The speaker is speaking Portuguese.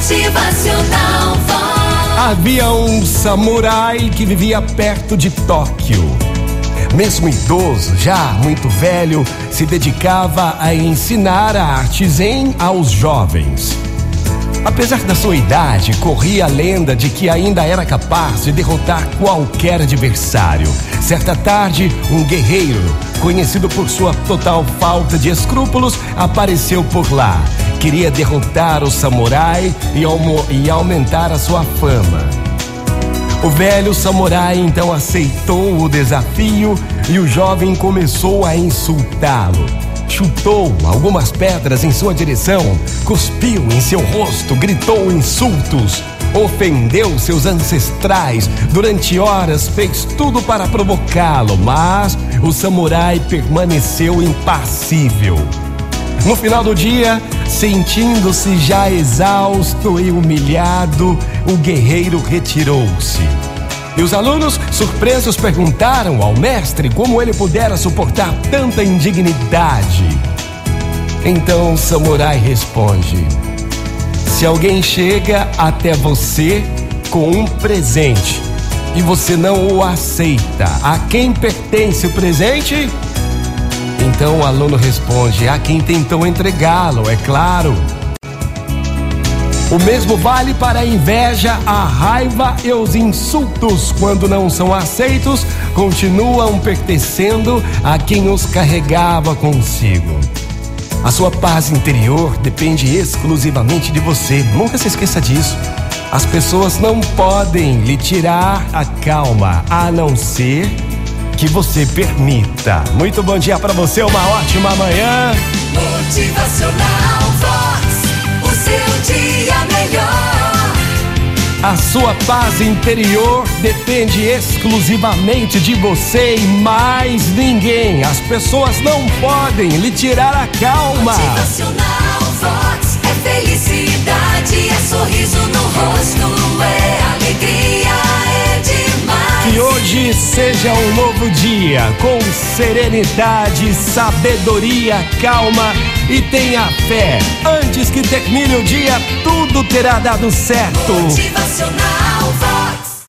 Motivacional. Havia um samurai que vivia perto de Tóquio. Mesmo idoso, já muito velho, se dedicava a ensinar a arte zen aos jovens. Apesar da sua idade, corria a lenda de que ainda era capaz de derrotar qualquer adversário. Certa tarde, um guerreiro, conhecido por sua total falta de escrúpulos, apareceu por lá. Queria derrotar o samurai e, e aumentar a sua fama. O velho samurai então aceitou o desafio e o jovem começou a insultá-lo. Chutou algumas pedras em sua direção, cuspiu em seu rosto, gritou insultos, ofendeu seus ancestrais. Durante horas fez tudo para provocá-lo, mas o samurai permaneceu impassível. No final do dia, sentindo-se já exausto e humilhado, o guerreiro retirou-se. E os alunos, surpresos, perguntaram ao mestre como ele pudera suportar tanta indignidade. Então samurai responde: Se alguém chega até você com um presente e você não o aceita, a quem pertence o presente? Então o aluno responde: A quem tentou entregá-lo, é claro. O mesmo vale para a inveja, a raiva e os insultos, quando não são aceitos, continuam pertencendo a quem os carregava consigo. A sua paz interior depende exclusivamente de você, nunca se esqueça disso. As pessoas não podem lhe tirar a calma, a não ser que você permita. Muito bom dia para você, uma ótima manhã. Motivacional Vox, o seu dia melhor. A sua paz interior depende exclusivamente de você e mais ninguém. As pessoas não podem lhe tirar a calma. Motivacional Vox é felicidade, Seja um novo dia com serenidade, sabedoria, calma e tenha fé. Antes que termine o dia, tudo terá dado certo. Motivacional